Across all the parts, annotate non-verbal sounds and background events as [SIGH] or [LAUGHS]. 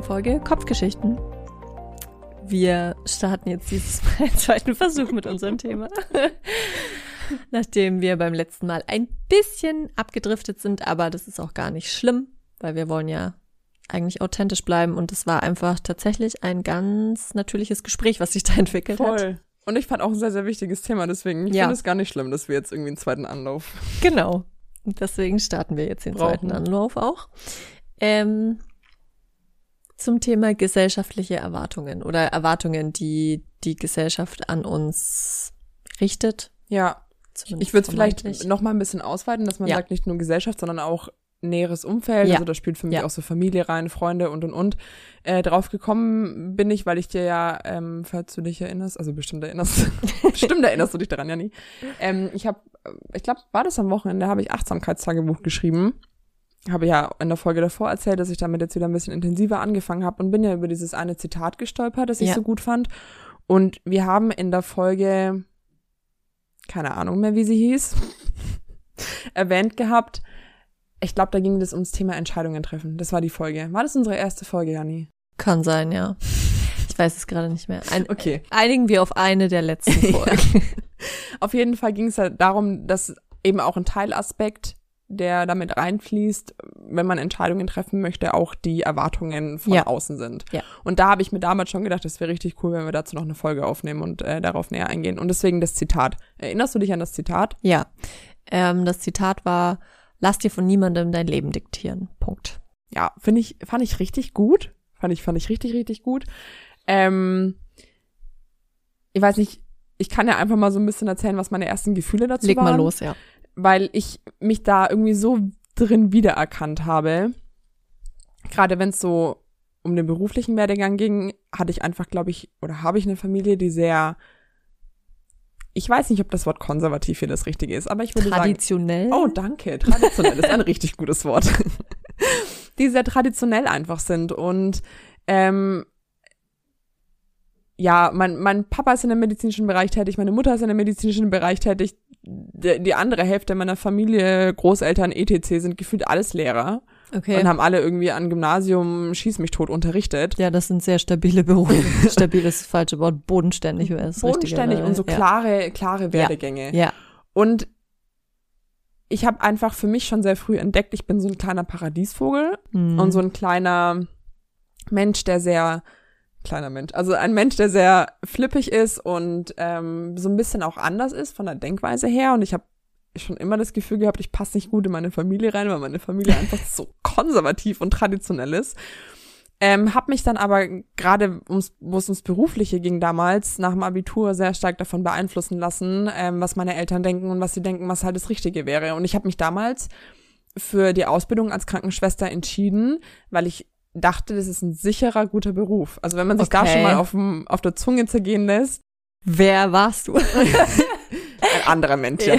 neuen Folge Kopfgeschichten. Wir starten jetzt dieses [LAUGHS] Mal einen zweiten Versuch mit unserem Thema. [LAUGHS] Nachdem wir beim letzten Mal ein bisschen abgedriftet sind, aber das ist auch gar nicht schlimm, weil wir wollen ja eigentlich authentisch bleiben und es war einfach tatsächlich ein ganz natürliches Gespräch, was sich da entwickelt Voll. hat. Voll. Und ich fand auch ein sehr, sehr wichtiges Thema, deswegen ich Ja. finde es gar nicht schlimm, dass wir jetzt irgendwie einen zweiten Anlauf. Genau. Deswegen starten wir jetzt den Brauchen. zweiten Anlauf auch. Ähm, zum Thema gesellschaftliche Erwartungen oder Erwartungen, die die Gesellschaft an uns richtet. Ja, Zumindest ich würde es vielleicht noch mal ein bisschen ausweiten, dass man Ja. sagt, nicht nur Gesellschaft, sondern auch näheres Umfeld. Ja. Also da spielt für mich Ja. auch so Familie rein, Freunde und und und. Äh, drauf gekommen bin ich, weil ich dir ja, ähm, falls du dich erinnerst, also bestimmt erinnerst, [LAUGHS] bestimmt erinnerst du dich daran, Janni. Ähm, ich habe, ich glaube, war das am Wochenende, habe ich Achtsamkeitstagebuch geschrieben. Habe ja in der Folge davor erzählt, dass ich damit jetzt wieder ein bisschen intensiver angefangen habe und bin ja über dieses eine Zitat gestolpert, das ich Ja. so gut fand. Und wir haben in der Folge, keine Ahnung mehr, wie sie hieß, [LAUGHS] erwähnt gehabt. Ich glaube, da ging es ums Thema Entscheidungen treffen. Das war die Folge. War das unsere erste Folge, Janni? Kann sein, ja. Ich weiß es gerade nicht mehr. Ein, Okay. Einigen wir auf eine der letzten [LAUGHS] Ja. Folgen. Auf jeden Fall ging es halt darum, dass eben auch ein Teilaspekt, der damit reinfließt, wenn man Entscheidungen treffen möchte, auch die Erwartungen von Ja. außen sind. Ja. Und da habe ich mir damals schon gedacht, das wäre richtig cool, wenn wir dazu noch eine Folge aufnehmen und äh, darauf näher eingehen. Und deswegen das Zitat. Erinnerst du dich an das Zitat? Ja. Ähm, das Zitat war, lass dir von niemandem dein Leben diktieren. Punkt. ja, finde ich, fand ich richtig gut. Fand ich, fand ich richtig, richtig gut. Ähm, ich weiß nicht, ich kann ja einfach mal so ein bisschen erzählen, was meine ersten Gefühle dazu Leg waren. mal los, ja. Weil ich mich da irgendwie so drin wiedererkannt habe. Gerade wenn es so um den beruflichen Werdegang ging, hatte ich einfach, glaube ich, oder habe ich eine Familie, die sehr, ich weiß nicht, ob das Wort konservativ hier das Richtige ist, aber ich würde sagen, Traditionell. Oh, danke. Traditionell ist ein richtig gutes Wort. [LAUGHS] Die sehr traditionell einfach sind. Und ähm, ja, mein, mein Papa ist in dem medizinischen Bereich tätig, meine Mutter ist in dem medizinischen Bereich tätig. Die, die andere Hälfte meiner Familie, Großeltern, etc. sind gefühlt alles Lehrer okay. und haben alle irgendwie an Gymnasium Schieß mich tot unterrichtet. Ja, das sind sehr stabile Berufe. [LAUGHS] Stabil ist das falsche Wort. Bodenständig wäre das Bodenständig richtige, und so ja. klare, klare Werdegänge. Ja, Und ich habe einfach für mich schon sehr früh entdeckt, ich bin so ein kleiner Paradiesvogel Mhm. und so ein kleiner Mensch, der sehr kleiner Mensch, also ein Mensch, der sehr flippig ist und ähm, so ein bisschen auch anders ist von der Denkweise her. Und ich habe schon immer das Gefühl gehabt, ich passe nicht gut in meine Familie rein, weil meine Familie einfach so [LAUGHS] konservativ und traditionell ist. Ähm, hab mich dann aber gerade, wo es ums Berufliche ging damals, nach dem Abitur sehr stark davon beeinflussen lassen, ähm, was meine Eltern denken und was sie denken, was halt das Richtige wäre. Und ich habe mich damals für die Ausbildung als Krankenschwester entschieden, weil ich dachte, das ist ein sicherer, guter Beruf. Also wenn man sich da Okay. schon mal auf, dem, auf der Zunge zergehen lässt, Wer warst du? [LAUGHS] ein anderer Mensch, ja,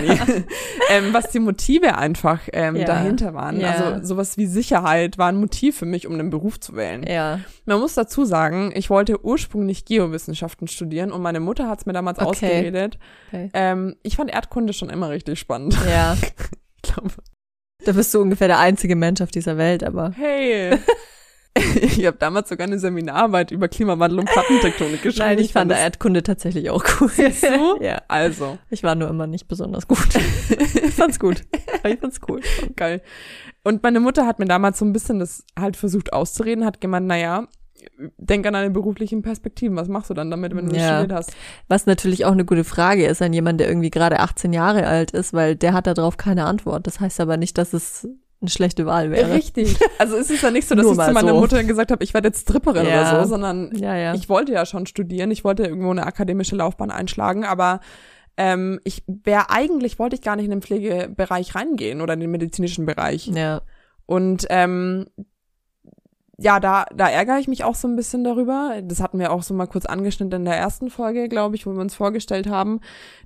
ähm, was die Motive einfach ähm, Ja. dahinter waren. Ja. Also sowas wie Sicherheit war ein Motiv für mich, um einen Beruf zu wählen. ja. Man muss dazu sagen, ich wollte ursprünglich Geowissenschaften studieren und meine Mutter hat es mir damals Okay. ausgeredet. Okay. Ähm, ich fand Erdkunde schon immer richtig spannend. Ja. [LAUGHS] Ich glaube, Da bist du ungefähr der einzige Mensch auf dieser Welt, aber. hey. [LAUGHS] [LAUGHS] ich habe damals sogar eine Seminararbeit über Klimawandel und [LAUGHS] Plattentektonik geschrieben. Nein, ich fand das- Erdkunde tatsächlich auch cool. Siehst du? [LAUGHS] ja. Also, Ich war nur immer nicht besonders gut. ich fand's gut. Ich fand's cool. geil. Und meine Mutter hat mir damals so ein bisschen das halt versucht auszureden, hat gemeint, naja, denk an deine beruflichen Perspektiven. Was machst du dann damit, wenn du Ja. studiert hast? Was natürlich auch eine gute Frage ist an jemanden, der irgendwie gerade 18 Jahre alt ist, weil der hat darauf keine Antwort. Das heißt aber nicht, dass es eine schlechte Wahl wäre. Richtig. Also es ist ja nicht so, dass Nur ich zu meiner so. Mutter gesagt habe, ich werde jetzt Stripperin Ja. oder so, sondern Ja, ja. ich wollte ja schon studieren, ich wollte irgendwo eine akademische Laufbahn einschlagen, aber ähm, ich wäre eigentlich, wollte ich gar nicht in den Pflegebereich reingehen oder in den medizinischen Bereich. ja. Und ähm, ja, da, da ärgere ich mich auch so ein bisschen darüber. Das hatten wir auch so mal kurz angeschnitten in der ersten Folge, glaube ich, wo wir uns vorgestellt haben,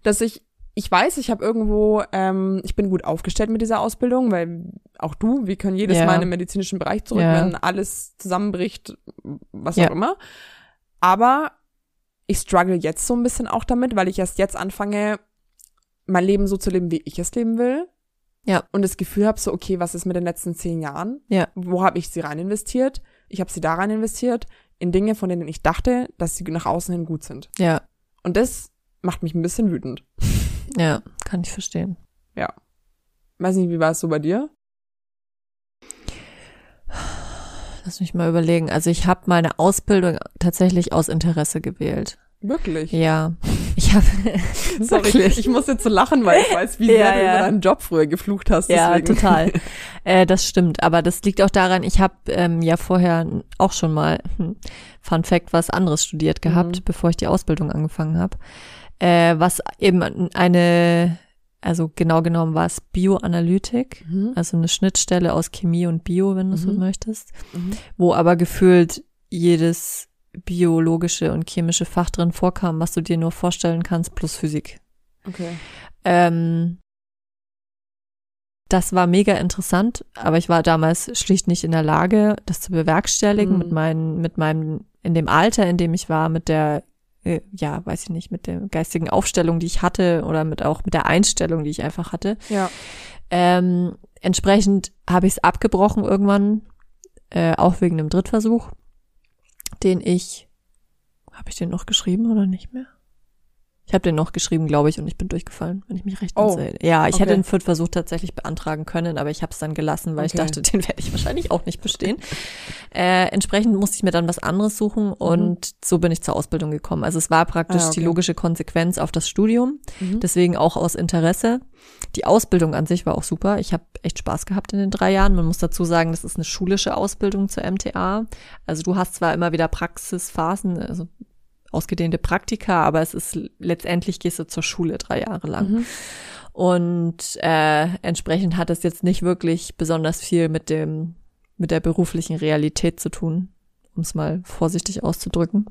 dass ich, ich weiß, ich habe irgendwo, ähm, ich bin gut aufgestellt mit dieser Ausbildung, weil auch du, wir können jedes Ja. Mal in den medizinischen Bereich zurück, Ja. wenn alles zusammenbricht, was Ja. auch immer. Aber ich struggle jetzt so ein bisschen auch damit, weil ich erst jetzt anfange, mein Leben so zu leben, wie ich es leben will. Ja. Und das Gefühl habe, so, okay, was ist mit den letzten zehn Jahren? Ja. Wo habe ich sie rein investiert? Ich habe sie da rein investiert, in Dinge, von denen ich dachte, dass sie nach außen hin gut sind. Ja, Und das macht mich ein bisschen wütend. [LAUGHS] ja, kann ich verstehen. Weiß nicht, wie war es so bei dir? Lass mich mal überlegen. Also ich habe meine Ausbildung tatsächlich aus Interesse gewählt. Wirklich? Ja. Ich habe [LAUGHS] Sorry, Wirklich? ich muss jetzt so lachen, weil ich weiß, wie Ja, sehr du ja. über deinen Job früher geflucht hast. Ja, deswegen. total. [LAUGHS] Äh, das stimmt, aber das liegt auch daran, ich habe ähm, ja vorher auch schon mal, hm, Fun Fact, was anderes studiert gehabt, Mhm. bevor ich die Ausbildung angefangen habe. Äh, was eben eine, also genau genommen war es Bioanalytik, Mhm. also eine Schnittstelle aus Chemie und Bio, wenn du so Mhm. möchtest, Mhm. wo aber gefühlt jedes biologische und chemische Fach drin vorkam, was du dir nur vorstellen kannst, plus Physik. Okay. Ähm, das war mega interessant, aber ich war damals schlicht nicht in der Lage, das zu bewerkstelligen Mhm. mit meinen, mit meinem, in dem Alter, in dem ich war, mit der, äh, ja, weiß ich nicht, mit der geistigen Aufstellung, die ich hatte oder mit auch mit der Einstellung, die ich einfach hatte. Ja. Ähm, entsprechend habe ich es abgebrochen irgendwann, äh, auch wegen einem Drittversuch, den ich, habe ich den noch geschrieben oder nicht mehr? Ich habe den noch geschrieben, glaube ich, und ich bin durchgefallen, wenn ich mich recht Oh, entsinne. Ja, ich okay. hätte den Viertversuch tatsächlich beantragen können, aber ich habe es dann gelassen, weil ich Okay. dachte, [LAUGHS] den werde ich wahrscheinlich auch nicht bestehen. äh, entsprechend musste ich mir dann was anderes suchen und so bin ich zur Ausbildung gekommen. Also es war praktisch Mhm. Ah, okay. die logische Konsequenz auf das Studium, Mhm. deswegen auch aus Interesse. Die Ausbildung an sich war auch super. Ich habe echt Spaß gehabt in den drei Jahren. Man muss dazu sagen, das ist eine schulische Ausbildung zur MTA. Also du hast zwar immer wieder Praxisphasen, also ausgedehnte Praktika, aber es ist letztendlich gehst du zur Schule drei Jahre lang. Mhm. Und äh, entsprechend hat es jetzt nicht wirklich besonders viel mit dem mit der beruflichen Realität zu tun, um es mal vorsichtig auszudrücken.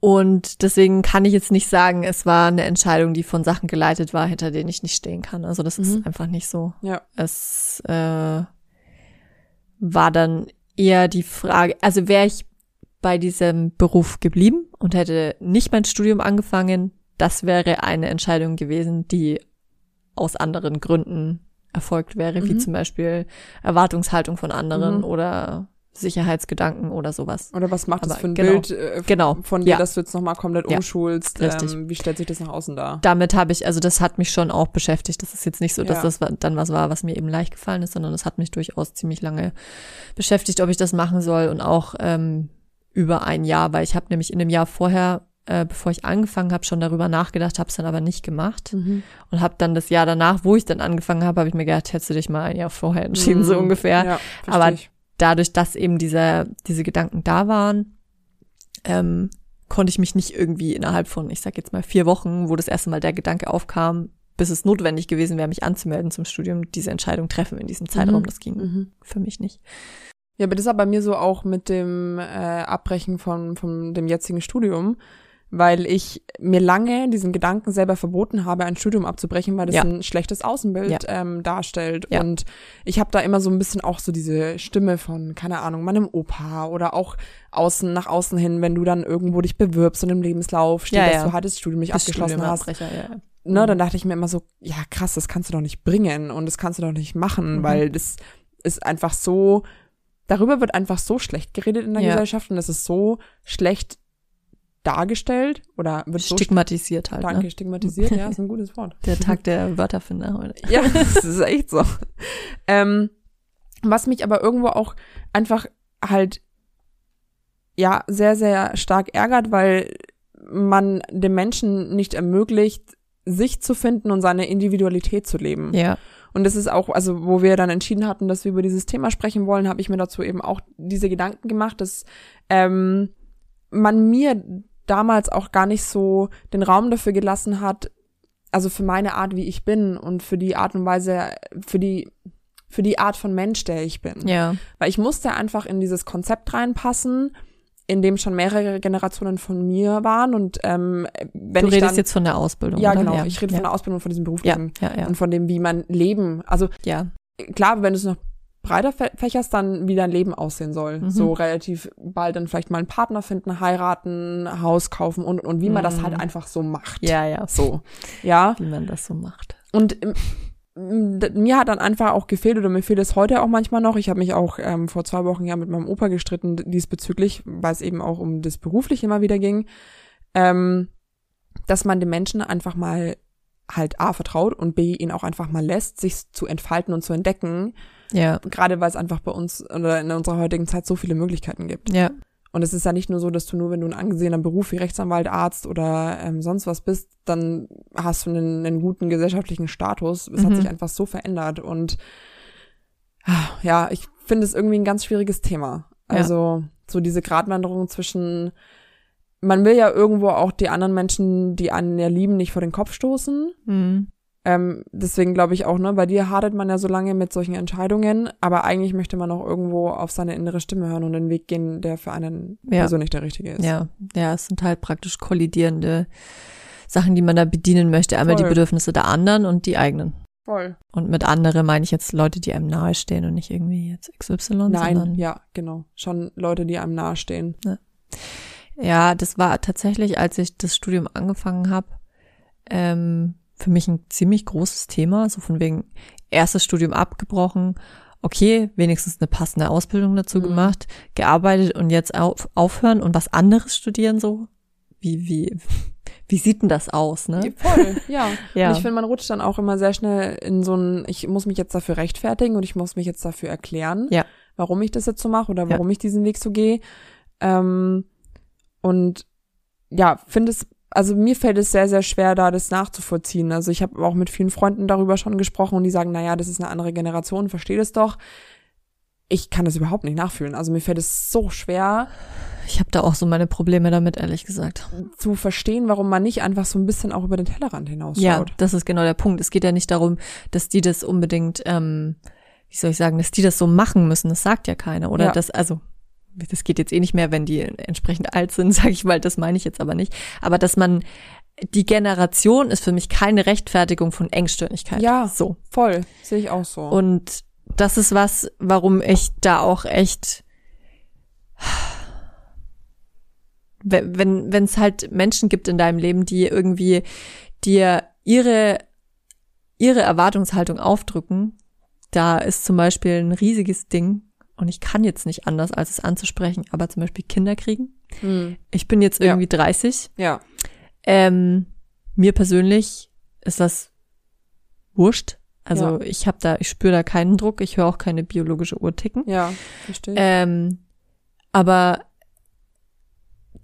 Und deswegen kann ich jetzt nicht sagen, es war eine Entscheidung, die von Sachen geleitet war, hinter denen ich nicht stehen kann. Also das Mhm. ist einfach nicht so. Ja. Es äh, war dann eher die Frage, also wäre ich bei diesem Beruf geblieben und hätte nicht mein Studium angefangen, das wäre eine Entscheidung gewesen, die aus anderen Gründen erfolgt wäre, wie Mhm. zum Beispiel Erwartungshaltung von anderen Mhm. oder Sicherheitsgedanken oder sowas. Oder was macht das Aber für ein genau. Bild äh, Genau. von dir, Ja. dass du jetzt nochmal komplett Ja. umschulst? Ähm, wie stellt sich das nach außen dar? damit habe ich, also das hat mich schon auch beschäftigt. Das ist jetzt nicht so, dass Ja. das dann was war, was mir eben leicht gefallen ist, sondern das hat mich durchaus ziemlich lange beschäftigt, ob ich das machen soll und auch ähm, über ein Jahr, weil ich habe nämlich in dem Jahr vorher, äh, bevor ich angefangen habe, schon darüber nachgedacht, habe es dann aber nicht gemacht Mhm. und habe dann das Jahr danach, wo ich dann angefangen habe, habe ich mir gedacht, hättest du dich mal ein Jahr vorher entschieden, so Mhm. ungefähr. Ja, Aber ich. dadurch, dass eben diese, diese Gedanken da waren, ähm, konnte ich mich nicht irgendwie innerhalb von, ich sag jetzt mal vier Wochen, wo das erste Mal der Gedanke aufkam, bis es notwendig gewesen wäre, mich anzumelden zum Studium, diese Entscheidung treffen in diesem Zeitraum. Mhm. Das ging Mhm. für mich nicht. Ja, aber das ist bei mir so auch mit dem äh, Abbrechen von, von dem jetzigen Studium, weil ich mir lange diesen Gedanken selber verboten habe, ein Studium abzubrechen, weil das Ja. ein schlechtes Außenbild Ja. ähm, darstellt. Ja. Und ich habe da immer so ein bisschen auch so diese Stimme von, keine Ahnung, meinem Opa oder auch außen nach außen hin, wenn du dann irgendwo dich bewirbst und im Lebenslauf steht, dass du halt das Studium nicht Bis abgeschlossen hast. Studiumabbrecher, ja, ja. ne, dann dachte ich mir immer so, ja krass, das kannst du doch nicht bringen und das kannst du doch nicht machen, Mhm. weil das ist einfach so, darüber wird einfach so schlecht geredet in der Ja. Gesellschaft und es ist so schlecht dargestellt oder wird so Stigmatisiert halt. danke, Ne? stigmatisiert, ja, ist ein gutes Wort. [LAUGHS] Der Tag der Wörterfinder heute. Ja, [LAUGHS] das ist echt so. Ähm, was mich aber irgendwo auch einfach halt ja sehr, sehr stark ärgert, weil man dem Menschen nicht ermöglicht, sich zu finden und seine Individualität zu leben. Ja, Und das ist auch, also wo wir dann entschieden hatten, dass wir über dieses Thema sprechen wollen, habe ich mir dazu eben auch diese Gedanken gemacht, dass ähm, man mir damals auch gar nicht so den Raum dafür gelassen hat, also für meine Art, wie ich bin und für die Art und Weise, für die für die Art von Mensch, der ich bin. ja, Weil ich musste einfach in dieses Konzept reinpassen, in dem schon mehrere Generationen von mir waren und ähm, wenn du ich redest dann, jetzt von der Ausbildung, ja oder? genau, ja, ich rede ja. von der Ausbildung von diesem Beruf Ja, ja, ja. und von dem, wie man Leben, also ja, klar, wenn du es noch breiter fä- fächerst, dann wie dein Leben aussehen soll. Mhm. So relativ bald dann vielleicht mal einen Partner finden, heiraten, Haus kaufen und, und wie man das Mhm. halt einfach so macht. ja, ja. So. Ja. Wie man das so macht. und ähm, mir hat dann einfach auch gefehlt oder mir fehlt es heute auch manchmal noch. Ich habe mich auch ähm, vor zwei Wochen ja mit meinem Opa gestritten diesbezüglich, weil es eben auch um das berufliche immer wieder ging, ähm, dass man den Menschen einfach mal halt A vertraut und B ihn auch einfach mal lässt, sich zu entfalten und zu entdecken. Ja. Gerade weil es einfach bei uns oder in unserer heutigen Zeit so viele Möglichkeiten gibt. Ja. Und es ist ja nicht nur so, dass du nur, wenn du ein angesehener Beruf wie Rechtsanwalt, Arzt oder ähm, sonst was bist, dann hast du einen, einen guten gesellschaftlichen Status. Es Mhm. hat sich einfach so verändert. Und ah, ja, ich finde es irgendwie ein ganz schwieriges Thema. Ja. Also so diese Gratwanderung zwischen, man will ja irgendwo auch die anderen Menschen, die einen ja lieben, nicht vor den Kopf stoßen. Mhm. Ähm, deswegen glaube ich auch, ne, bei dir hadert man ja so lange mit solchen Entscheidungen, aber eigentlich möchte man auch irgendwo auf seine innere Stimme hören und den Weg gehen, der für einen Ja. persönlich der richtige ist. Ja, ja, es sind halt praktisch kollidierende Sachen, die man da bedienen möchte. Einmal die Voll. Bedürfnisse der anderen und die eigenen. Voll. Und mit andere meine ich jetzt Leute, die einem nahestehen und nicht irgendwie jetzt XY, Nein, ja, genau. Schon Leute, die einem nahestehen. Ja, das war tatsächlich, als ich das Studium angefangen habe, ähm, für mich ein ziemlich großes Thema. So von wegen erstes Studium abgebrochen, okay, wenigstens eine passende Ausbildung dazu Mhm. gemacht, gearbeitet und jetzt auf, aufhören und was anderes studieren so. Wie, wie, wie sieht denn das aus, ne? Voll, ja. [LAUGHS] Ja. Und ich finde, man rutscht dann auch immer sehr schnell in so ein, ich muss mich jetzt dafür rechtfertigen und ich muss mich jetzt dafür erklären, Ja. warum ich das jetzt so mache oder Ja. warum ich diesen Weg so gehe. Ähm, und ja, finde es, also mir fällt es sehr, sehr schwer, da das nachzuvollziehen. Also ich habe auch mit vielen Freunden darüber schon gesprochen und die sagen, naja, das ist eine andere Generation, verstehe das doch. Ich kann das überhaupt nicht nachfühlen. Also mir fällt es so schwer Ich habe da auch so meine Probleme damit, ehrlich gesagt. zu verstehen, warum man nicht einfach so ein bisschen auch über den Tellerrand hinausschaut. Ja, das ist genau der Punkt. Es geht ja nicht darum, dass die das unbedingt, ähm, wie soll ich sagen, dass die das so machen müssen. Das sagt ja keiner. Oder Ja. das, also, das geht jetzt eh nicht mehr, wenn die entsprechend alt sind, [LAUGHS] sage ich mal. Das meine ich jetzt aber nicht. Aber dass man, die Generation ist für mich keine Rechtfertigung von Engstirnigkeit. Ja. So. Voll, sehe ich auch so. Und das ist was, warum ich da auch echt, wenn wenn es halt Menschen gibt in deinem Leben, die irgendwie dir ihre ihre Erwartungshaltung aufdrücken, da ist zum Beispiel ein riesiges Ding und ich kann jetzt nicht anders, als es anzusprechen, aber zum Beispiel Kinder kriegen. Hm. Ich bin jetzt Ja. irgendwie 30. Ja. Ähm, mir persönlich ist das wurscht. Also Ja. ich habe da, ich spüre da keinen Druck, ich höre auch keine biologische Uhr ticken. Ja, verstehe. Ähm, aber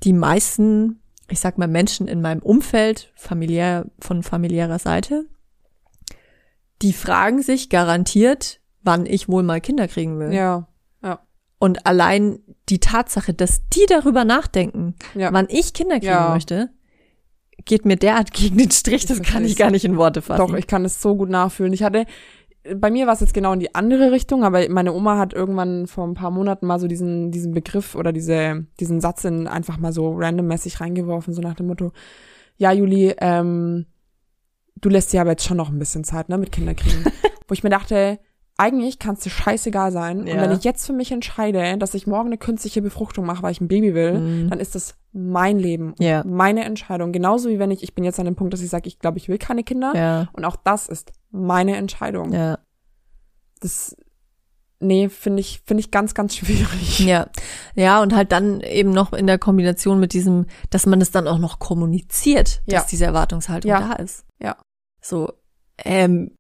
die meisten, ich sag mal, Menschen in meinem Umfeld, familiär, von familiärer Seite, die fragen sich garantiert, wann ich wohl mal Kinder kriegen will. ja, Und allein die Tatsache, dass die darüber nachdenken, ja. wann ich Kinder kriegen Ja. möchte, geht mir derart [LAUGHS] gegen den Strich, das Verstehe kann ich ich. gar nicht in Worte fassen. Doch, ich kann es so gut nachfühlen. Ich hatte, bei mir war es jetzt genau in die andere Richtung, aber meine Oma hat irgendwann vor ein paar Monaten mal so diesen, diesen Begriff oder diese, diesen Satz in einfach mal so randommäßig reingeworfen, so nach dem Motto, ja, Juli, ähm, du lässt dir aber jetzt schon noch ein bisschen Zeit, ne, mit Kinderkriegen. [LAUGHS] Wo ich mir dachte, eigentlich kann es dir scheißegal sein. Und Ja. wenn ich jetzt für mich entscheide, dass ich morgen eine künstliche Befruchtung mache, weil ich ein Baby will, Mhm. dann ist das mein Leben, Ja. meine Entscheidung. Genauso wie wenn ich, ich bin jetzt an dem Punkt, dass ich sage, ich glaube, ich will keine Kinder. ja, Und auch das ist meine Entscheidung. ja. Das, nee, finde ich, finde ich ganz, ganz [LAUGHS] schwierig. Ja, ja, und halt dann eben noch in der Kombination mit diesem, dass man es dann auch noch kommuniziert, dass diese Erwartungshaltung da ist. Ja. So, ähm.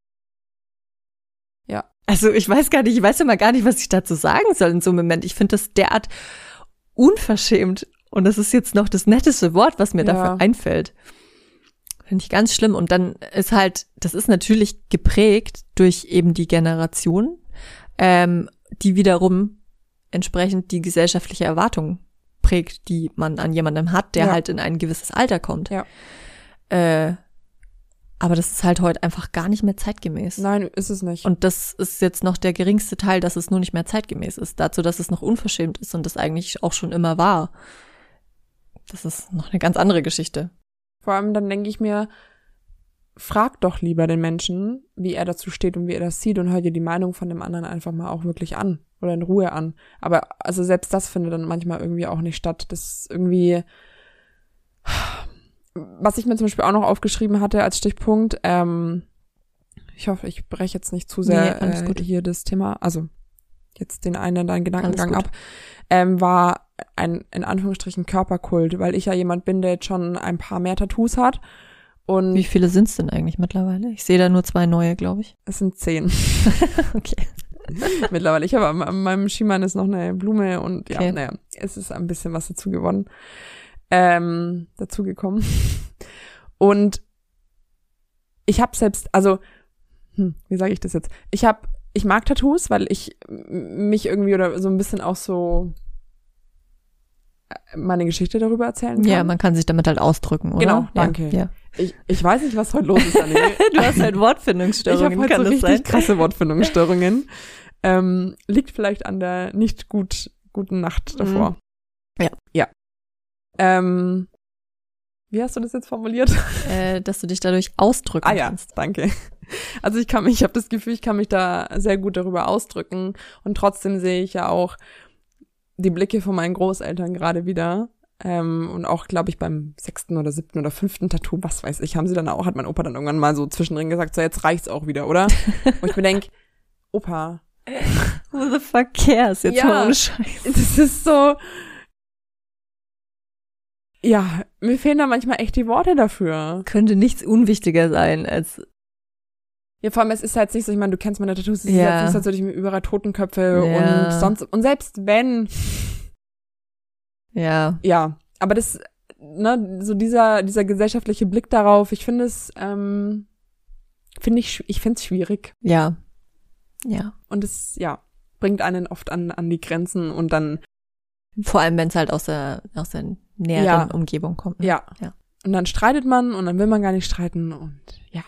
Also ich weiß gar nicht, ich weiß immer gar nicht, was ich dazu sagen soll in so einem Moment. Ich finde das derart unverschämt. Und das ist jetzt noch das netteste Wort, was mir Ja. dafür einfällt. Finde ich ganz schlimm. Und dann ist halt, das ist natürlich geprägt durch eben die Generation, ähm, die wiederum entsprechend die gesellschaftliche Erwartung prägt, die man an jemandem hat, der Ja. halt in ein gewisses Alter kommt. Ja. Äh, aber das ist halt heute einfach gar nicht mehr zeitgemäß. Nein, ist es nicht. Und das ist jetzt noch der geringste Teil, dass es nur nicht mehr zeitgemäß ist. Dazu, dass es noch unverschämt ist und das eigentlich auch schon immer war. Das ist noch eine ganz andere Geschichte. Vor allem dann denke ich mir, frag doch lieber den Menschen, wie er dazu steht und wie er das sieht und hör dir die Meinung von dem anderen einfach mal auch wirklich an oder in Ruhe an. Aber also selbst das findet dann manchmal irgendwie auch nicht statt. Das ist irgendwie, was ich mir zum Beispiel auch noch aufgeschrieben hatte als Stichpunkt, ähm, ich hoffe, ich breche jetzt nicht zu sehr Nee, äh, hier das Thema, also jetzt den einen deinen Gedankengang ab, ähm, war ein in Anführungsstrichen Körperkult, weil ich ja jemand bin, der jetzt schon ein paar mehr Tattoos hat und Wie viele sind's denn eigentlich mittlerweile? Ich sehe da nur zwei neue, glaube ich. es sind zehn [LAUGHS] Okay. [LAUGHS] mittlerweile. Ich habe an, an meinem Schiemann ist noch eine Blume und ja, Okay. naja, es ist ein bisschen was dazu gewonnen, ähm, dazu gekommen. [LAUGHS] Und ich habe selbst, also, hm, wie sage ich das jetzt? Ich habe, ich mag Tattoos, weil ich mich irgendwie oder so ein bisschen auch so äh, meine Geschichte darüber erzählen kann. Ja, man kann sich damit halt ausdrücken, oder? Genau, danke. Ja. ich, ich weiß nicht, was heute los ist, Anne. [LAUGHS] Du hast halt Ich Wortfindungsstörungen, habe heute kann so das sein? krasse [LAUGHS] Wortfindungsstörungen. ähm, liegt vielleicht an der nicht gut guten Nacht davor. Mhm. Ja. Ja. Ähm, wie hast du das jetzt formuliert? Äh, dass du dich dadurch ausdrücken ah ja, kannst. danke. Also ich kann mich, ich habe das Gefühl, ich kann mich da sehr gut darüber ausdrücken und trotzdem sehe ich ja auch die Blicke von meinen Großeltern gerade wieder. Ähm, und auch, glaube ich, beim sechsten oder siebten oder fünften Tattoo, was weiß ich, haben sie dann auch, hat mein Opa dann irgendwann mal so zwischendrin gesagt, so jetzt reicht's auch wieder, oder? Wo ich mir denk, Opa, [LAUGHS] Who the fuck cares? Jetzt Ja. mal ohne Scheiß. das ist so. Ja, mir fehlen da manchmal echt die Worte dafür. Könnte nichts unwichtiger sein als Ja, vor allem, es ist halt nicht so, ich meine, du kennst meine Tattoos, es ist Ja. jetzt nicht so, würde ich mir überall Totenköpfe Ja. und sonst, und selbst wenn, ja, ja, aber das, ne, so dieser, dieser gesellschaftliche Blick darauf, ich finde es, ähm, finde ich, ich finde es schwierig. ja, ja. Und es, ja, bringt einen oft an, an die Grenzen und dann, Vor allem, wenn es halt aus der aus der näheren Ja. Umgebung kommt. ne? ja. Ja. Und dann streitet man und dann will man gar nicht streiten und ja,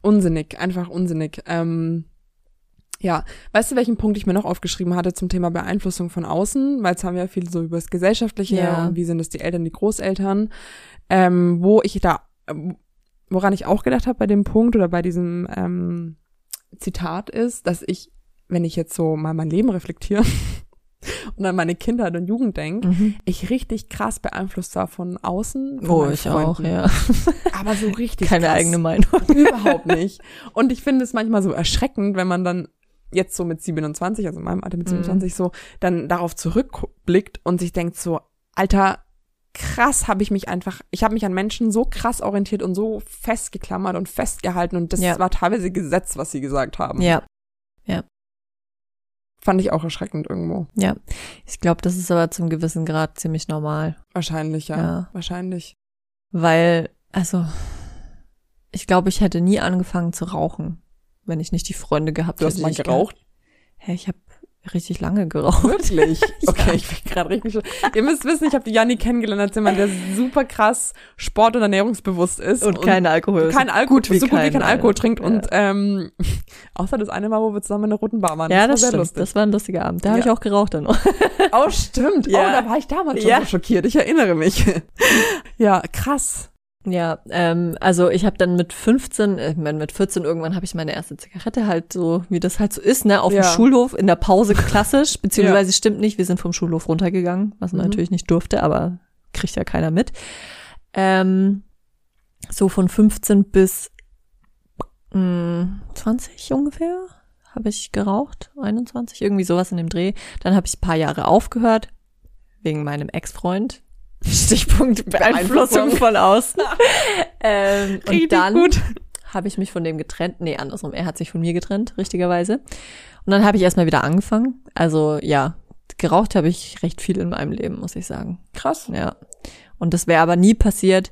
unsinnig, einfach unsinnig. Ähm, ja, weißt du, welchen Punkt ich mir noch aufgeschrieben hatte zum Thema Beeinflussung von außen? Weil jetzt haben wir ja viel so über das Gesellschaftliche Ja. und wie sind es die Eltern, die Großeltern, ähm, wo ich da, ähm, woran ich auch gedacht habe bei dem Punkt oder bei diesem ähm, Zitat ist, dass ich, wenn ich jetzt so mal mein Leben reflektiere [LAUGHS] und an meine Kindheit und Jugend denke, Mhm. ich richtig krass beeinflusst war von außen. Von Oh, ich auch, Freunden. ja. [LAUGHS] Aber so richtig Keine krass. eigene Meinung. [LAUGHS] Überhaupt nicht. Und ich finde es manchmal so erschreckend, wenn man dann jetzt so mit 27, also in meinem Alter mit Mhm. 27 so, dann darauf zurückblickt und sich denkt so, Alter, krass habe ich mich einfach, ich habe mich an Menschen so krass orientiert und so festgeklammert und festgehalten und das Ja. war teilweise Gesetz, was sie gesagt haben. Ja, Fand ich auch erschreckend irgendwo. ja. Ich glaube, das ist aber zum gewissen Grad ziemlich normal. Wahrscheinlich, ja. Ja. Wahrscheinlich. Weil, also, ich glaube, ich hätte nie angefangen zu rauchen, wenn ich nicht die Freunde gehabt Du hätte. hast mal die ich geraucht? Hä, ich habe richtig lange geraucht. Wirklich? [LAUGHS] Okay, Ja. ich bin gerade richtig. Ihr müsst wissen, ich habe die Janni kennengelernt als jemand, der super krass sport- und ernährungsbewusst ist. Und kein Alkohol. kein Alkohol, gut wie so gut wie kein kein, Alkohol trinkt. Ja. Und ähm, [LAUGHS] außer das eine Mal, wo wir zusammen in der roten Bar waren. Ja, das war das sehr stimmt. lustig. Das war ein lustiger Abend. Da habe Ja. ich auch geraucht dann [LAUGHS] oh, stimmt. Ja. Oh, da war ich damals schon Ja. so schockiert. Ich erinnere mich. ja, krass. Ja, ähm, also ich habe dann mit 15, äh, ich mein, mit 14 irgendwann habe ich meine erste Zigarette halt so, wie das halt so ist, ne, auf Ja. dem Schulhof in der Pause [LAUGHS] klassisch, beziehungsweise stimmt nicht, wir sind vom Schulhof runtergegangen, was man Mhm. natürlich nicht durfte, aber kriegt ja keiner mit. Ähm, so von 15 bis mh, 20 ungefähr habe ich geraucht, 21, irgendwie sowas in dem Dreh. Dann habe ich ein paar Jahre aufgehört, wegen meinem Ex-Freund. Stichpunkt Beeinflussung von außen. [LAUGHS] ähm, und dann habe ich mich von dem getrennt. Nee, andersrum. Er hat sich von mir getrennt, richtigerweise. Und dann habe ich erstmal wieder angefangen. Also ja, geraucht habe ich recht viel in meinem Leben, muss ich sagen. Krass. Ja. Und das wäre aber nie passiert,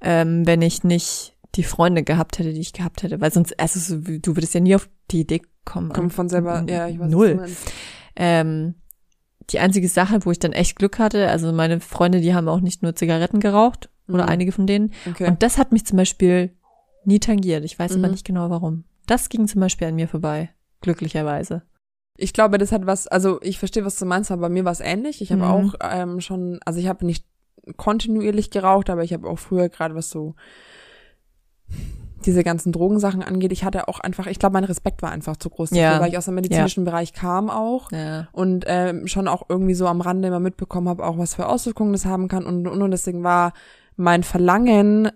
ähm, wenn ich nicht die Freunde gehabt hätte, die ich gehabt hätte. Weil sonst, also so, du würdest ja nie auf die Idee kommen. Kommt von selber, ja, ich weiß Null. Ähm, die einzige Sache, wo ich dann echt Glück hatte, also meine Freunde, die haben auch nicht nur Zigaretten geraucht oder Mhm. einige von denen. Okay. Und das hat mich zum Beispiel nie tangiert. Ich weiß aber Mhm. nicht genau warum. Das ging zum Beispiel an mir vorbei. Glücklicherweise. Ich glaube, das hat was, also ich verstehe, was du meinst, aber bei mir war es ähnlich. Ich habe Mhm. auch ähm, schon, also ich habe nicht kontinuierlich geraucht, aber ich habe auch früher gerade was so diese ganzen Drogensachen angeht, ich hatte auch einfach, ich glaube, mein Respekt war einfach zu groß dafür, Ja. weil ich aus dem medizinischen Bereich kam auch Ja. und ähm, schon auch irgendwie so am Rande immer mitbekommen habe, auch was für Auswirkungen das haben kann und und, und deswegen war mein Verlangen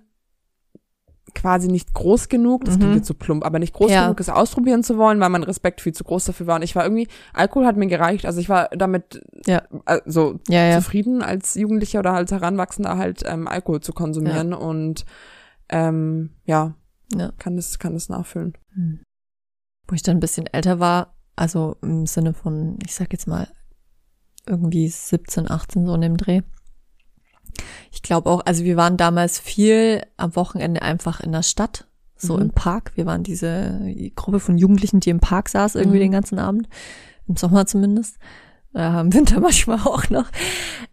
quasi nicht groß genug, das klingt Mhm. jetzt so plump, aber nicht groß Ja. genug, es ausprobieren zu wollen, weil mein Respekt viel zu groß dafür war. Und ich war irgendwie, Alkohol hat mir gereicht. Also ich war damit Ja. so Ja, ja. zufrieden als Jugendlicher oder als Heranwachsender halt ähm, Alkohol zu konsumieren und ähm, ja, Ja. kann das, kann das nachfüllen. Hm. Wo ich dann ein bisschen älter war, also im Sinne von, ich sag jetzt mal, irgendwie 17, 18 so in dem Dreh. Ich glaube auch, also wir waren damals viel am Wochenende einfach in der Stadt, so Mhm. im Park. Wir waren diese Gruppe von Jugendlichen, die im Park saß irgendwie Mhm. den ganzen Abend, im Sommer zumindest, äh, im [LAUGHS] Winter manchmal auch noch.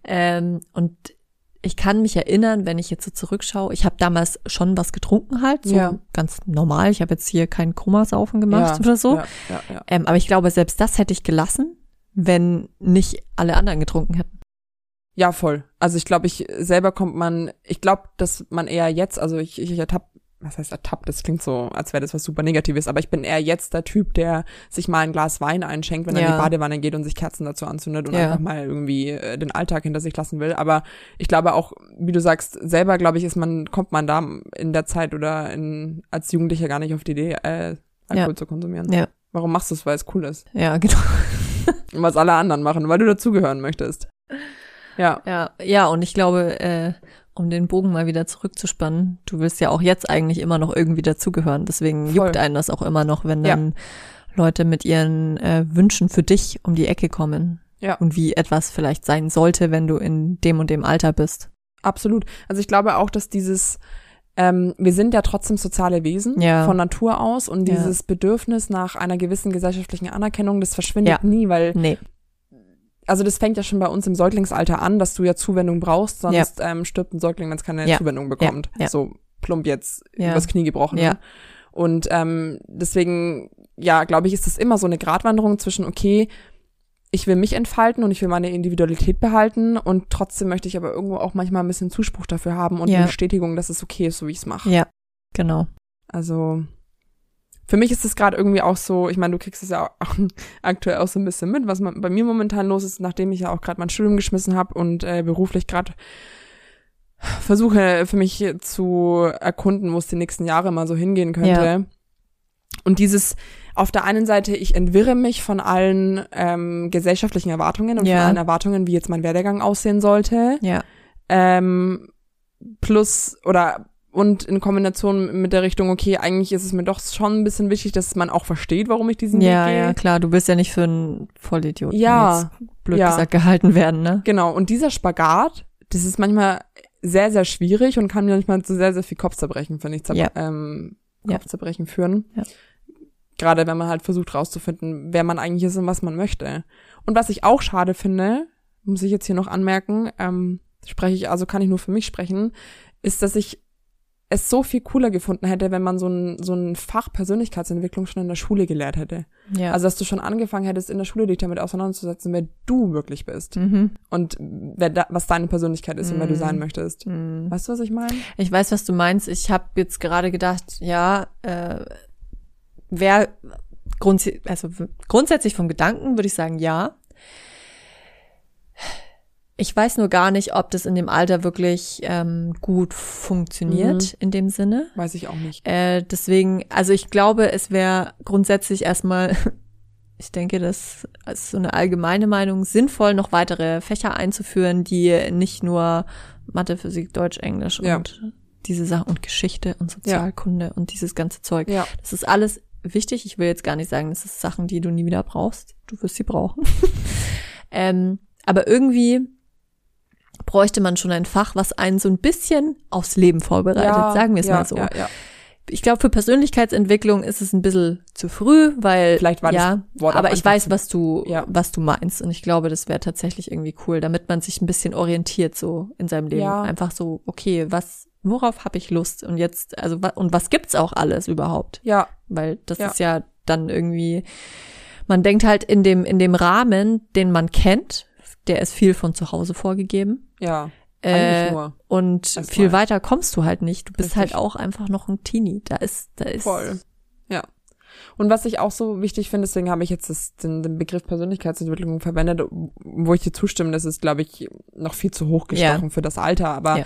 Ähm, und ich kann mich erinnern, wenn ich jetzt so zurückschaue, ich habe damals schon was getrunken halt, so Ja. ganz normal. Ich habe jetzt hier kein Komasaufen gemacht ja, oder so. Ja. Ähm, aber ich glaube, selbst das hätte ich gelassen, wenn nicht alle anderen getrunken hätten. Ja, voll. Also ich glaube, ich selber kommt man, ich glaube, dass man eher jetzt, also ich, ich ertapp, was heißt ertappt, das klingt so, als wäre das was super Negatives, aber ich bin eher jetzt der Typ, der sich mal ein Glas Wein einschenkt, wenn er in Ja. die Badewanne geht und sich Kerzen dazu anzündet und Ja. einfach mal irgendwie äh, den Alltag hinter sich lassen will. Aber ich glaube auch, wie du sagst, selber, glaube ich, ist man, kommt man da in der Zeit oder in, als Jugendlicher gar nicht auf die Idee, äh, Alkohol Ja. zu konsumieren. Ja. Warum machst du es, weil es cool ist? Ja, genau. [LAUGHS] Und was alle anderen machen, weil du dazugehören möchtest. Ja. Ja, ja, und ich glaube, äh, um den Bogen mal wieder zurückzuspannen, du willst ja auch jetzt eigentlich immer noch irgendwie dazugehören. Deswegen Voll. juckt einen das auch immer noch, wenn Ja. dann Leute mit ihren äh, Wünschen für dich um die Ecke kommen. Ja. Und wie etwas vielleicht sein sollte, wenn du in dem und dem Alter bist. Absolut. Also ich glaube auch, dass dieses, ähm, wir sind ja trotzdem soziale Wesen Ja. von Natur aus und Ja. dieses Bedürfnis nach einer gewissen gesellschaftlichen Anerkennung, das verschwindet Ja. nie, weil, Nee. Also das fängt ja schon bei uns im Säuglingsalter an, dass du ja Zuwendung brauchst, sonst ähm, stirbt ein Säugling, wenn es keine Ja. Zuwendung bekommt. Ja. So plump jetzt Ja. übers Knie gebrochen. Ja. Ne? Und ähm, deswegen, ja, glaube ich, ist es immer so eine Gratwanderung zwischen, okay, ich will mich entfalten und ich will meine Individualität behalten und trotzdem möchte ich aber irgendwo auch manchmal ein bisschen Zuspruch dafür haben und Ja. eine Bestätigung, dass es okay ist, so wie ich es mache. Ja, genau. Also für mich ist es gerade irgendwie auch so, ich meine, du kriegst es ja auch [LAUGHS] aktuell auch so ein bisschen mit, was man, bei mir momentan los ist, nachdem ich ja auch gerade mein Studium geschmissen habe und äh, beruflich gerade versuche für mich zu erkunden, wo es die nächsten Jahre mal so hingehen könnte. Ja. Und dieses auf der einen Seite, ich entwirre mich von allen ähm, gesellschaftlichen Erwartungen und Ja. von allen Erwartungen, wie jetzt mein Werdegang aussehen sollte. Ja. Ähm, plus oder und in Kombination mit der Richtung, okay, eigentlich ist es mir doch schon ein bisschen wichtig, dass man auch versteht, warum ich diesen Ja, Weg gehe. ja, klar. Du willst ja nicht für einen Vollidioten Ja, jetzt, blöd ja. gesagt gehalten werden, ne? Genau, und dieser Spagat, das ist manchmal sehr, sehr schwierig und kann manchmal zu sehr, sehr viel Kopfzerbrechen, finde ich, zer Ja. ähm. Kopfzerbrechen führen. Ja. Gerade wenn man halt versucht rauszufinden, wer man eigentlich ist und was man möchte. Und was ich auch schade finde, muss ich jetzt hier noch anmerken, ähm, spreche ich, also kann ich nur für mich sprechen, ist, dass ich es so viel cooler gefunden hätte, wenn man so ein, so ein Fach Persönlichkeitsentwicklung schon in der Schule gelehrt hätte. Ja. Also, dass du schon angefangen hättest, in der Schule dich damit auseinanderzusetzen, wer du wirklich bist mhm. und wer da, was deine Persönlichkeit ist und wer du Mm. sein möchtest. Mhm. Weißt du, was ich meine? Ich weiß, was du meinst. Ich habe jetzt gerade gedacht, ja, äh, wer grunds also grundsätzlich vom Gedanken würde ich sagen, ja. Ich weiß nur gar nicht, ob das in dem Alter wirklich ähm, gut funktioniert Mhm. in dem Sinne. Weiß ich auch nicht. Äh, deswegen, also ich glaube, es wäre grundsätzlich erstmal, [LAUGHS] ich denke, das ist so eine allgemeine Meinung, sinnvoll, noch weitere Fächer einzuführen, die nicht nur Mathe, Physik, Deutsch, Englisch Ja. und diese Sachen und Geschichte und Sozialkunde und dieses ganze Zeug. Ja. Das ist alles wichtig. Ich will jetzt gar nicht sagen, das ist Sachen, die du nie wieder brauchst. Du wirst sie brauchen. [LAUGHS] ähm, aber irgendwie bräuchte man schon ein Fach, was einen so ein bisschen aufs Leben vorbereitet, sagen wir es ja, mal so. Ja, ja. Ich glaube, für Persönlichkeitsentwicklung ist es ein bisschen zu früh, weil Vielleicht war das ja, Wort auch aber ich weiß, was du Ja. was du meinst und ich glaube, das wäre tatsächlich irgendwie cool, damit man sich ein bisschen orientiert so in seinem Leben, Ja. einfach so, okay, was worauf habe ich Lust und jetzt also und was gibt's auch alles überhaupt? Ja, Weil das Ja. ist ja dann irgendwie man denkt halt in dem in dem Rahmen, den man kennt, der ist viel von zu Hause vorgegeben. ja. Äh, Eigentlich nur. und Erstmal. viel weiter kommst du halt nicht. Du bist Richtig. halt auch einfach noch ein Teenie. Da ist, da ist. Voll. Ja. Und was ich auch so wichtig finde, deswegen habe ich jetzt das, den, den Begriff Persönlichkeitsentwicklung verwendet, wo ich dir zustimme, das ist, glaube ich, noch viel zu hoch gestochen für das Alter. Aber Ja.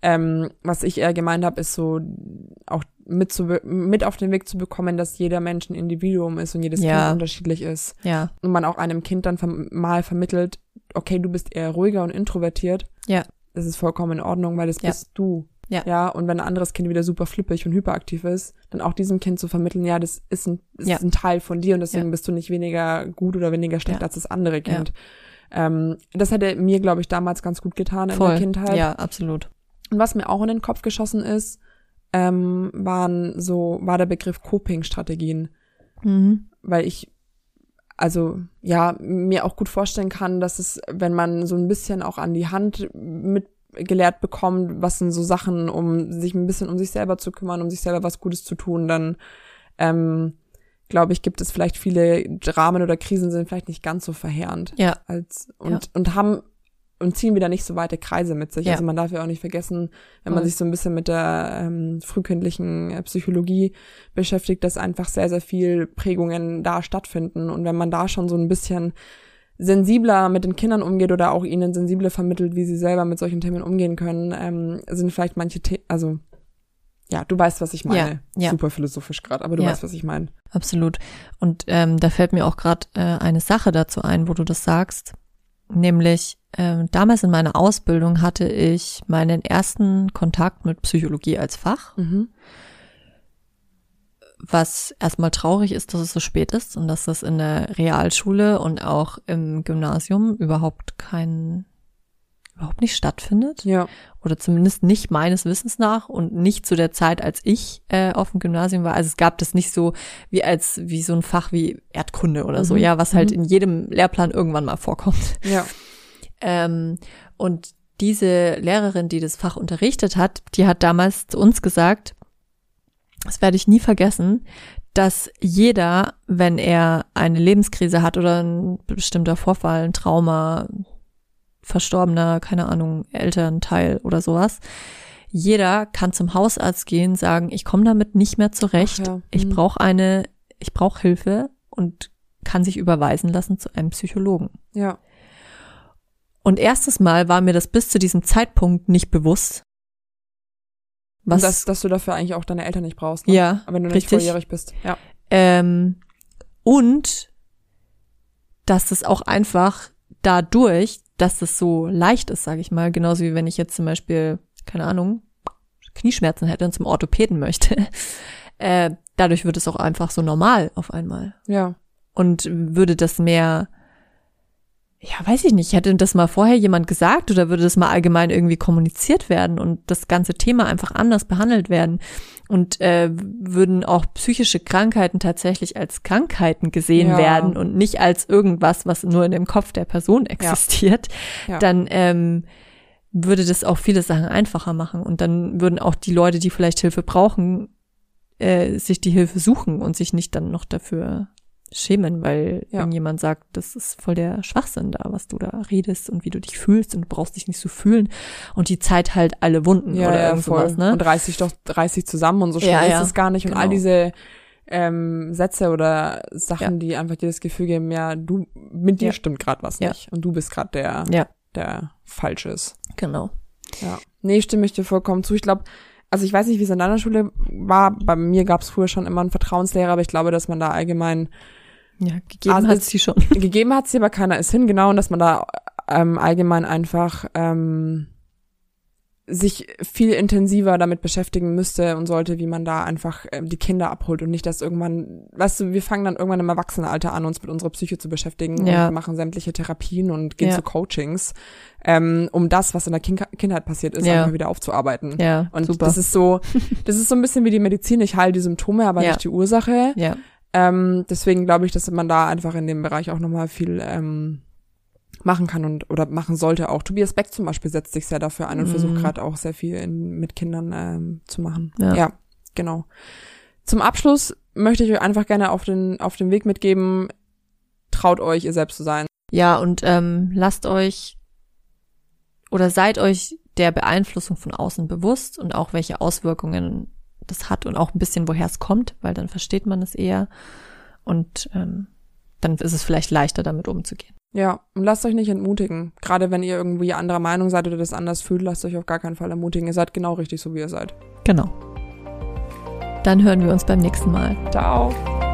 Ähm, was ich eher gemeint habe, ist so auch mit, zu, mit auf den Weg zu bekommen, dass jeder Mensch ein Individuum ist und jedes Ja. Kind unterschiedlich ist. Ja, Und man auch einem Kind dann verm- mal vermittelt, okay, du bist eher ruhiger und introvertiert. Ja. Das ist vollkommen in Ordnung, weil das Ja. bist du. Ja. Ja, und wenn ein anderes Kind wieder super flippig und hyperaktiv ist, dann auch diesem Kind zu vermitteln, ja, das ist ein, ist Ja. ein Teil von dir und deswegen Ja. bist du nicht weniger gut oder weniger schlecht als das andere Kind. Ähm, das hätte mir, glaube ich, damals ganz gut getan in voll. der Kindheit. Ja, absolut. Und was mir auch in den Kopf geschossen ist, ähm, waren so, war der Begriff Coping-Strategien Mhm. weil ich also ja mir auch gut vorstellen kann, dass es, wenn man so ein bisschen auch an die Hand mit gelehrt bekommt, was sind so Sachen, um sich ein bisschen um sich selber zu kümmern, um sich selber was Gutes zu tun, dann ähm, glaube ich, gibt es vielleicht viele Dramen oder Krisen sind vielleicht nicht ganz so verheerend Ja, als und Ja. und haben und ziehen wieder nicht so weite Kreise mit sich. Ja. Also man darf ja auch nicht vergessen, wenn man sich so ein bisschen mit der ähm, frühkindlichen äh, Psychologie beschäftigt, dass einfach sehr, sehr viel Prägungen da stattfinden. Und wenn man da schon so ein bisschen sensibler mit den Kindern umgeht oder auch ihnen sensibler vermittelt, wie sie selber mit solchen Themen umgehen können, ähm, sind vielleicht manche The also ja, du weißt, was ich meine. Ja, ja. Super philosophisch gerade, aber du Ja. weißt, was ich meine. absolut. Und ähm, da fällt mir auch gerade äh, eine Sache dazu ein, wo du das sagst. Nämlich, ähm, damals in meiner Ausbildung hatte ich meinen ersten Kontakt mit Psychologie als Fach. Mhm. was erstmal traurig ist, dass es so spät ist und dass das in der Realschule und auch im Gymnasium überhaupt kein, überhaupt nicht stattfindet. Ja. Oder zumindest nicht meines Wissens nach und nicht zu der Zeit, als ich äh, auf dem Gymnasium war. Also es gab das nicht so wie als, wie so ein Fach wie Erdkunde oder so, Mhm. ja, was halt Mhm. in jedem Lehrplan irgendwann mal vorkommt. Ja. [LAUGHS] Ähm, und diese Lehrerin, die das Fach unterrichtet hat, die hat damals zu uns gesagt, das werde ich nie vergessen, dass jeder, wenn er eine Lebenskrise hat oder ein bestimmter Vorfall, ein Trauma, verstorbener, keine Ahnung, Elternteil oder sowas, jeder kann zum Hausarzt gehen, sagen, ich komme damit nicht mehr zurecht, ja. ich Mhm. brauche eine, ich brauche Hilfe und kann sich überweisen lassen zu einem Psychologen. Ja. Und erstes Mal war mir das bis zu diesem Zeitpunkt nicht bewusst. Was, dass, dass du dafür eigentlich auch deine Eltern nicht brauchst. Ne? ja, Aber wenn du nicht richtig. volljährig bist. Ja. Ähm, und dass es auch einfach dadurch, dass es so leicht ist, sage ich mal, genauso wie wenn ich jetzt zum Beispiel, keine Ahnung, Knieschmerzen hätte und zum Orthopäden möchte, [LAUGHS] äh, dadurch wird es auch einfach so normal auf einmal. Ja. Und würde das mehr, ja, weiß ich nicht, hätte das mal vorher jemand gesagt oder würde das mal allgemein irgendwie kommuniziert werden und das ganze Thema einfach anders behandelt werden und äh, würden auch psychische Krankheiten tatsächlich als Krankheiten gesehen Ja. werden und nicht als irgendwas, was nur in dem Kopf der Person existiert, Ja. dann ähm, würde das auch viele Sachen einfacher machen und dann würden auch die Leute, die vielleicht Hilfe brauchen, äh, sich die Hilfe suchen und sich nicht dann noch dafür schämen, weil Ja. irgendjemand sagt, das ist voll der Schwachsinn da, was du da redest und wie du dich fühlst und du brauchst dich nicht so fühlen und die Zeit halt alle Wunden Ja, oder ja, irgend voll. sowas, ne? Und reiß dich doch, reiß dich zusammen und so schlimm Ja, ist es gar nicht. Und all Genau. diese ähm, Sätze oder Sachen, die einfach dir das Gefühl geben, ja, du, mit dir stimmt gerade was nicht. Und du bist gerade der, Ja, der falsch ist. genau. Ja. Nee, stimme ich dir vollkommen zu. Ich glaube, also ich weiß nicht, wie es in deiner Schule war. Bei mir gab es früher schon immer einen Vertrauenslehrer, aber ich glaube, dass man da allgemein Ja, gegeben Also hat sie schon. [LAUGHS] gegeben hat sie, aber keiner ist hin, genau, und dass man da ähm, allgemein einfach ähm, sich viel intensiver damit beschäftigen müsste und sollte, wie man da einfach ähm, die Kinder abholt und nicht, dass irgendwann, weißt du, wir fangen dann irgendwann im Erwachsenenalter an, uns mit unserer Psyche zu beschäftigen Ja. und machen sämtliche Therapien und gehen Ja. zu Coachings, ähm, um das, was in der kind Kindheit passiert ist, Ja. einfach wieder aufzuarbeiten. Ja, Und super. das ist so, [LAUGHS] das ist so ein bisschen wie die Medizin, ich heile die Symptome, aber nicht die Ursache. ja, Ähm, deswegen glaube ich, dass man da einfach in dem Bereich auch nochmal viel ähm, machen kann und oder machen sollte auch. Tobias Beck zum Beispiel setzt sich sehr dafür ein und Mhm. versucht gerade auch sehr viel in, mit Kindern ähm, zu machen. Ja. genau. Zum Abschluss möchte ich euch einfach gerne auf den, auf den Weg mitgeben, traut euch, ihr selbst zu sein. Ja, und ähm, lasst euch oder seid euch der Beeinflussung von außen bewusst und auch welche Auswirkungen das hat und auch ein bisschen, woher es kommt, weil dann versteht man es eher und ähm, dann ist es vielleicht leichter, damit umzugehen. Ja, und lasst euch nicht entmutigen. Gerade wenn ihr irgendwie anderer Meinung seid oder das anders fühlt, lasst euch auf gar keinen Fall ermutigen. Ihr seid genau richtig so, wie ihr seid. Genau. Dann hören wir uns beim nächsten Mal. Ciao.